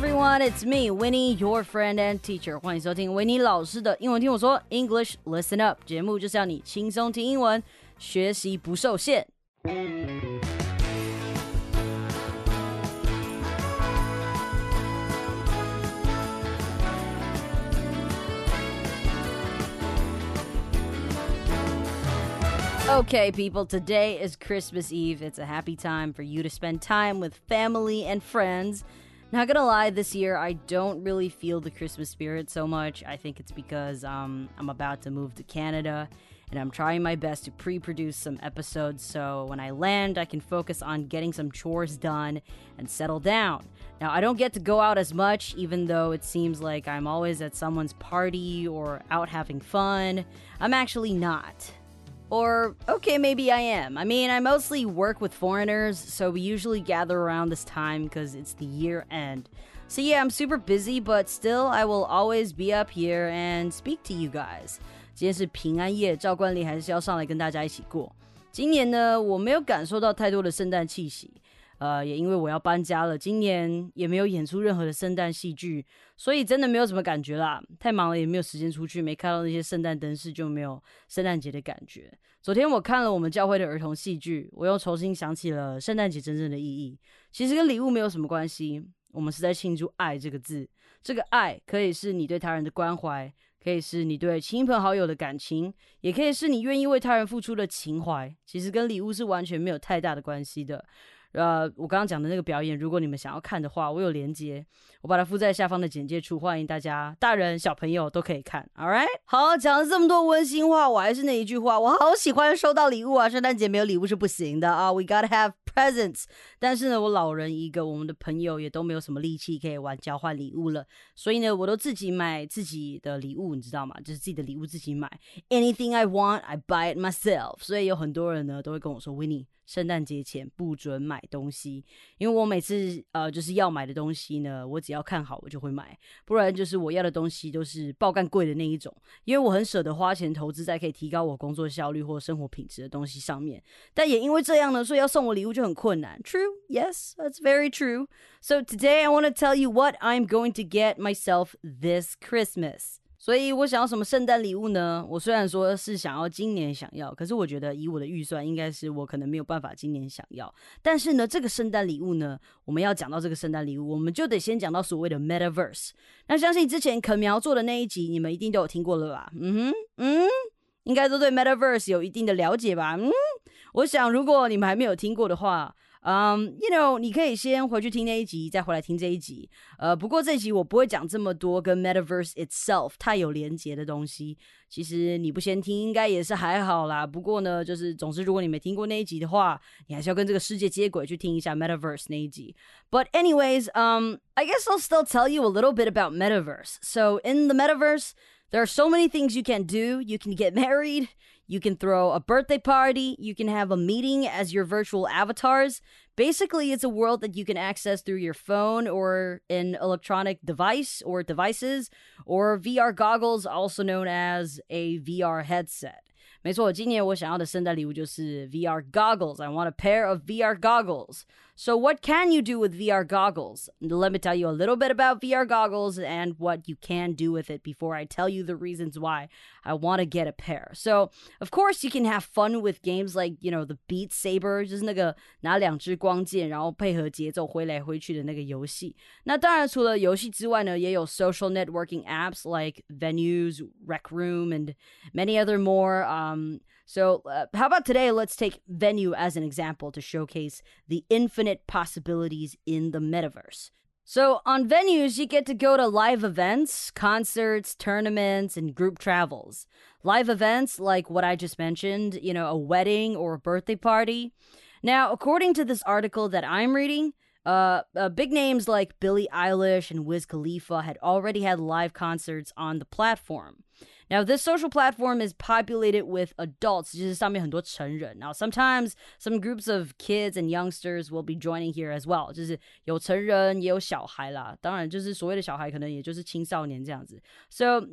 everyone, it's me, Winnie, your friend and teacher. 欢迎收听维尼老师的英文听我说 English Listen Up 节目，就是要你轻松听英文，学习不受限。Okay, people, today is Christmas Eve. It's a happy time for you to spend time with family and friends. Not gonna lie, this year I don't really feel the Christmas spirit so much. I think it's because um, I'm about to move to Canada and I'm trying my best to pre produce some episodes so when I land, I can focus on getting some chores done and settle down. Now, I don't get to go out as much, even though it seems like I'm always at someone's party or out having fun. I'm actually not. Or, okay, maybe I am. I mean, I mostly work with foreigners, so we usually gather around this time because it's the year end. So, yeah, I'm super busy, but still, I will always be up here and speak to you guys. 今天是平安夜，照惯例还是要上来跟大家一起过。今年呢，我没有感受到太多的圣诞气息。 呃，也因为我要搬家了，今年也没有演出任何的圣诞戏剧，所以真的没有什么感觉啦。太忙了，也没有时间出去，没看到那些圣诞灯饰，就没有圣诞节的感觉。昨天我看了我们教会的儿童戏剧，我又重新想起了圣诞节真正的意义。其实跟礼物没有什么关系，我们是在庆祝“爱”这个字。这个爱可以是你对他人的关怀，可以是你对亲朋好友的感情，也可以是你愿意为他人付出的情怀。其实跟礼物是完全没有太大的关系的。呃，我刚刚讲的那个表演，如果你们想要看的话，我有连接，我把它附在下方的简介处，欢迎大家，大人小朋友都可以看。All right，好，讲了这么多温馨话，我还是那一句话，我好喜欢收到礼物啊！圣诞节没有礼物是不行的啊，We gotta have presents。但是呢，我老人一个，我们的朋友也都没有什么力气可以玩交换礼物了，所以呢，我都自己买自己的礼物，你知道吗？就是自己的礼物自己买，Anything I want, I buy it myself。所以有很多人呢都会跟我说，Winnie。圣诞节前不准买东西，因为我每次呃就是要买的东西呢，我只要看好我就会买，不然就是我要的东西都是爆干贵的那一种，因为我很舍得花钱投资在可以提高我工作效率或生活品质的东西上面。但也因为这样呢，所以要送我礼物就很困难。True, yes, that's very true. So today I want to tell you what I'm going to get myself this Christmas. 所以我想要什么圣诞礼物呢？我虽然说是想要今年想要，可是我觉得以我的预算，应该是我可能没有办法今年想要。但是呢，这个圣诞礼物呢，我们要讲到这个圣诞礼物，我们就得先讲到所谓的 Metaverse。那相信之前肯苗做的那一集，你们一定都有听过了吧？嗯哼，嗯，应该都对 Metaverse 有一定的了解吧？嗯，我想如果你们还没有听过的话。嗯，you know，你可以先回去听那一集，再回来听这一集。呃，不过这一集我不会讲这么多跟 Metaverse itself 太有连结的东西。其实你不先听，应该也是还好啦。不过呢，就是总之，如果你没听过那一集的话，你还是要跟这个世界接轨去听一下 Metaverse 那一集。But anyways, um, I guess I'll still tell you a little bit about Metaverse. So in the Metaverse, there are so many things you can do. You can get married. you can throw a birthday party. You can have a meeting as your virtual avatars. Basically, it's a world that you can access through your phone or an electronic device or devices or VR goggles, also known as a VR headset. 没错，今年我想要的圣诞礼物就是 VR goggles. I want a pair of VR goggles. So, what can you do with VR goggles? Let me tell you a little bit about VR goggles and what you can do with it before I tell you the reasons why I want to get a pair. So, of course, you can have fun with games like, you know, the Beat Saber，就是那个拿两支光剑，然后配合节奏挥来挥去的那个游戏。那当然，除了游戏之外呢，也有 social networking apps like Venues, Rec Room, and many other more. um, so, uh, how about today? Let's take Venue as an example to showcase the infinite possibilities in the metaverse. So, on venues, you get to go to live events, concerts, tournaments, and group travels. Live events like what I just mentioned, you know, a wedding or a birthday party. Now, according to this article that I'm reading, uh, uh, big names like Billie Eilish and Wiz Khalifa had already had live concerts on the platform. Now, this social platform is populated with adults, Now, sometimes some groups of kids and youngsters will be joining here as well. So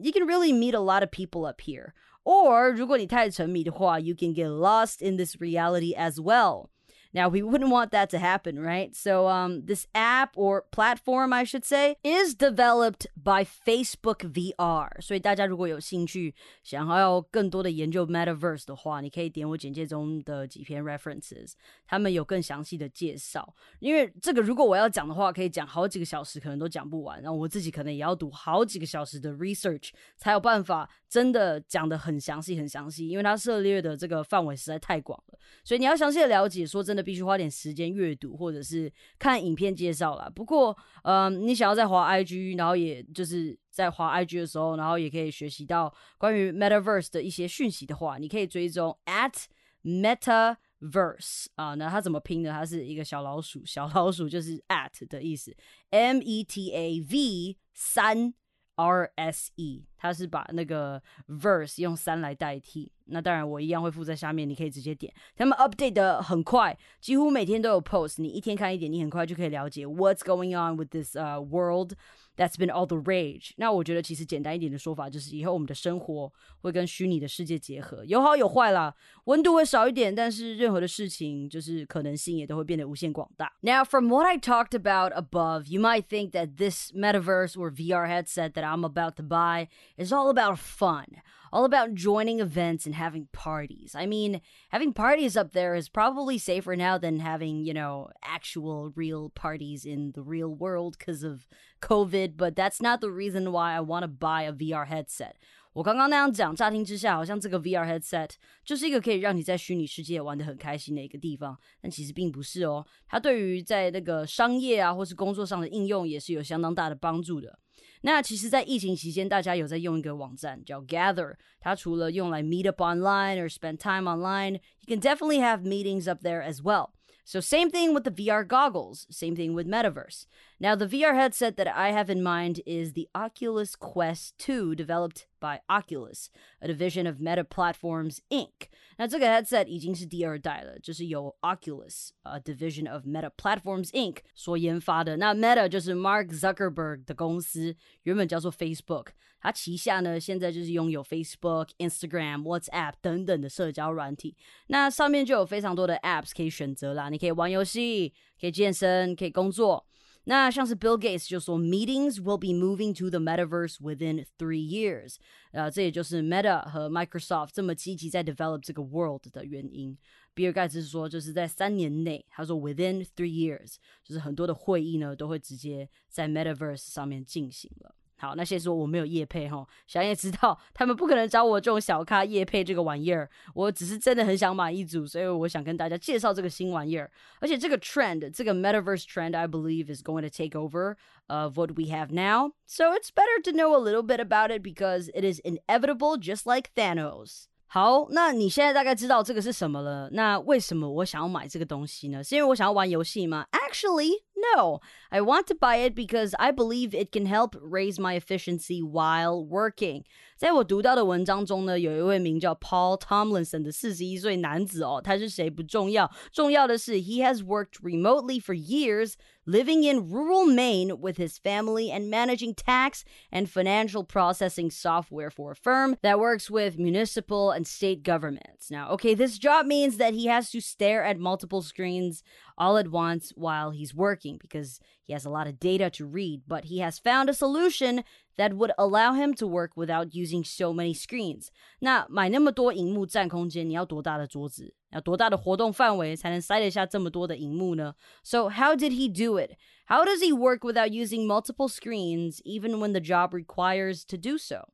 you can really meet a lot of people up here. Or 如果你太沉迷的话, you can get lost in this reality as well. Now, we wouldn't want that to happen, right? So, um, this app or platform, I should say, is developed by Facebook VR. 所以大家如果有兴趣想要更多的研究 Metaverse 的话，你可以点我简介中的几篇 references，他们有更详细的介绍。因为这个如果我要讲的话，可以讲好几个小时，可能都讲不完。然后我自己可能也要读好几个小时的 research，才有办法真的讲的很详细、很详细。因为它涉猎的这个范围实在太广了，所以你要详细的了解，说真的， 必须花点时间阅读或者是看影片介绍啦。不过，嗯，你想要在滑 IG，然后也就是在滑 IG 的时候，然后也可以学习到关于 Metaverse 的一些讯息的话，你可以追踪 at Metaverse 啊。那它怎么拼呢？它是一个小老鼠，小老鼠就是 at 的意思，M E T A V 三 R S E，它是把那个 verse 用三来代替。那当然，我一样会附在下面，你可以直接点。他们 update 的很快，几乎每天都有 post。你一天看一点，你很快就可以了解 what's going on with this uh world that's been all the rage。那我觉得其实简单一点的说法就是，以后我们的生活会跟虚拟的世界结合，有好有坏啦。温度会少一点，但是任何的事情就是可能性也都会变得无限广大。Now, from what I talked about above, you might think that this metaverse or VR headset that I'm about to buy is all about fun all about joining events and having parties. I mean, having parties up there is probably safer now than having, you know, actual real parties in the real world because of COVID, but that's not the reason why I want to buy a VR headset. 我刚刚那样讲，乍听之下好像这个 VR headset 就是一个可以让你在虚拟世界玩的很开心的一个地方，但其实并不是哦。它对于在那个商业啊或是工作上的应用也是有相当大的帮助的。 那其实，在疫情期间，大家有在用一个网站叫 Gather。它除了用来 meet up online or spend time online, you can definitely have meetings up there as well. So same thing with the VR goggles, same thing with Metaverse. Now the VR headset that I have in mind is the Oculus Quest 2 developed by Oculus, a division of Meta Platforms Inc. 那这个 headset 已经是第二代了，就是由 Oculus a division of Meta Platforms Inc. 所研发的。那 Meta 就是 Mark Zuckerberg 的公司，原本叫做 Facebook。它旗下呢，现在就是拥有 Facebook、Instagram、WhatsApp 等等的社交软体。那上面就有非常多的 apps 可以选择啦，你可以玩游戏，可以健身，可以工作。 那像是 Bill Gates 就说，Meetings will be moving to the metaverse within three years。呃，这也就是 Meta 和 Microsoft 这么积极在 develop 这个 world 的原因。比尔盖茨说，就是在三年内，他说 within three years，就是很多的会议呢都会直接在 metaverse 上面进行了。 好，那先说我没有夜配哈，小叶知道他们不可能找我这种小咖夜配这个玩意儿，我只是真的很想买一组，所以我想跟大家介绍这个新玩意儿。而且这个 trend，这个 metaverse trend，I believe is going to take over of what we have now. So it's better to know a little bit about it because it is inevitable, just like Thanos. 好，那你现在大概知道这个是什么了？那为什么我想要买这个东西呢？是因为我想要玩游戏吗？Actually, no. I want to buy it because I believe it can help raise my efficiency while working. 在我读到的文章中呢，有一位名叫 Paul Tomlinson 的四十一岁男子哦，他是谁不重要，重要的是 he has worked remotely for years living in rural Maine with his family and managing tax and financial processing software for a firm that works with municipal and state governments. Now, okay, this job means that he has to stare at multiple screens all at once while he's working because he has a lot of data to read, but he has found a solution that would allow him to work without using so many screens. 那买那么多荧幕占空间，你要多大的桌子？要多大的活动范围才能塞得下这么多的荧幕呢？So how did he do it? How does he work without using multiple screens even when the job requires to do so?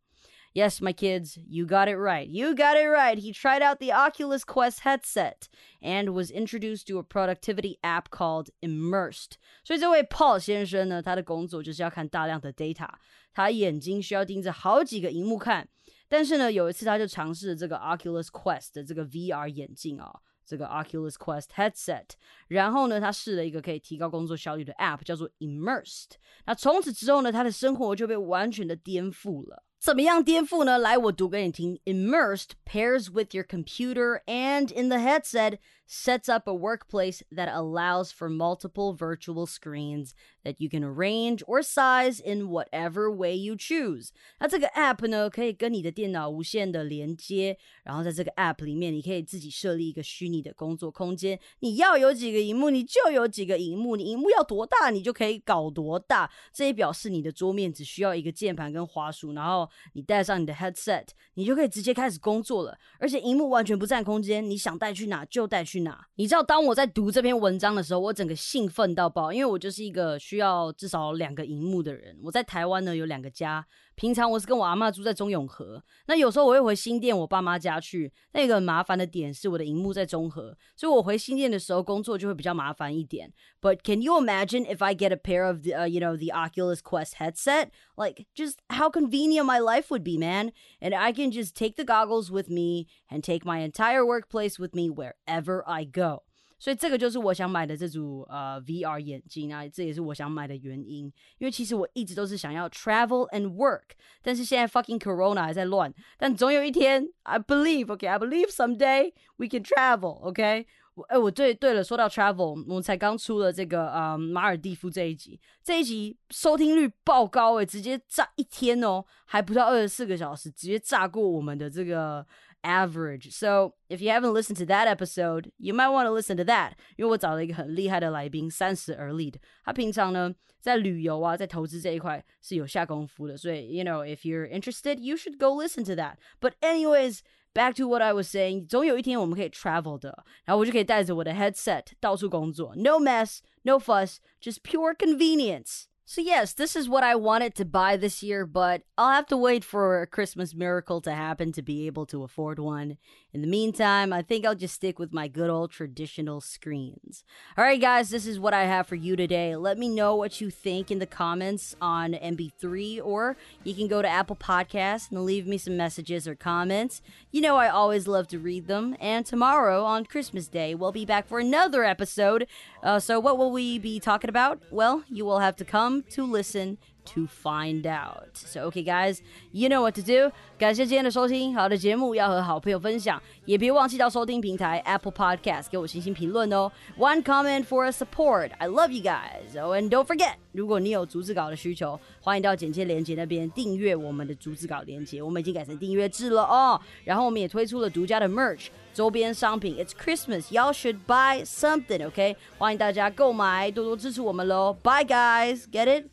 Yes, my kids, you got it right. You got it right. He tried out the Oculus Quest headset and was introduced to a productivity app called Immersed. 所以这位 Paul 先生呢，他的工作就是要看大量的 data，他眼睛需要盯着好几个荧幕看。但是呢，有一次他就尝试了这个 Oculus Quest 的这个 VR 眼镜啊、哦，这个 Oculus Quest headset，然后呢，他试了一个可以提高工作效率的 app，叫做 Immersed。那从此之后呢，他的生活就被完全的颠覆了。 怎么样颠覆呢？来，我读给你听。Immersed pairs with your computer and in the headset sets up a workplace that allows for multiple virtual screens that you can arrange or size in whatever way you choose。那这个 app 呢，可以跟你的电脑无线的连接，然后在这个 app 里面，你可以自己设立一个虚拟的工作空间。你要有几个荧幕，你就有几个荧幕。你荧幕要多大，你就可以搞多大。这也表示你的桌面只需要一个键盘跟滑鼠，然后你戴上你的 headset，你就可以直接开始工作了。而且荧幕完全不占空间，你想带去哪就带去去哪。你知道，当我在读这篇文章的时候，我整个兴奋到爆，因为我就是一个需要至少两个荧幕的人。我在台湾呢有两个家。平常我是跟我阿妈住在中永和，那有时候我会回新店我爸妈家去。那个很麻烦的点是我的荧幕在中和，所以我回新店的时候工作就会比较麻烦一点。But can you imagine if I get a pair of the uh, you know the Oculus Quest headset? Like just how convenient my life would be, man. And I can just take the goggles with me and take my entire workplace with me wherever I go. 所以这个就是我想买的这组呃 VR 眼镜啊，这也是我想买的原因。因为其实我一直都是想要 travel and work，但是现在 fucking Corona 还在乱，但总有一天，I believe，OK，I believe someday we can travel，OK。 哎，我对对了，说到 travel，我们才刚出了这个呃马尔蒂夫这一集，这一集收听率爆高哎，直接炸一天哦，还不到二十四个小时，直接炸过我们的这个。average. So if you haven't listened to that episode, you might want to listen to that. 因为我找了一个很厉害的来宾，三十而立的。他平常呢在旅游啊，在投资这一块是有下功夫的。所以 you know if you're interested, you should go listen to that. But anyways. Back to what I was saying，总有一天我们可以 travel 的，然后我就可以带着我的 headset 到处工作，no mess, no fuss, just pure convenience. So, yes, this is what I wanted to buy this year, but I'll have to wait for a Christmas miracle to happen to be able to afford one. In the meantime, I think I'll just stick with my good old traditional screens. All right, guys, this is what I have for you today. Let me know what you think in the comments on MB3, or you can go to Apple Podcasts and leave me some messages or comments. You know, I always love to read them. And tomorrow, on Christmas Day, we'll be back for another episode. Uh, so, what will we be talking about? Well, you will have to come to listen to find out. So, okay, guys, you know what to do. 感谢今天的收听，好的节目要和好朋友分享，也别忘记到收听平台 Apple Podcast 给我星星评论哦。One comment for a support. I love you guys. Oh, and don't forget，如果你有逐字稿的需求，欢迎到简介链接那边订阅我们的逐字稿链接。我们已经改成订阅制了哦。然后我们也推出了独家的 merch 周边商品。It's Christmas, y'all should buy something. OK，欢迎大家购买，多多支持我们喽。Bye, guys. Get it?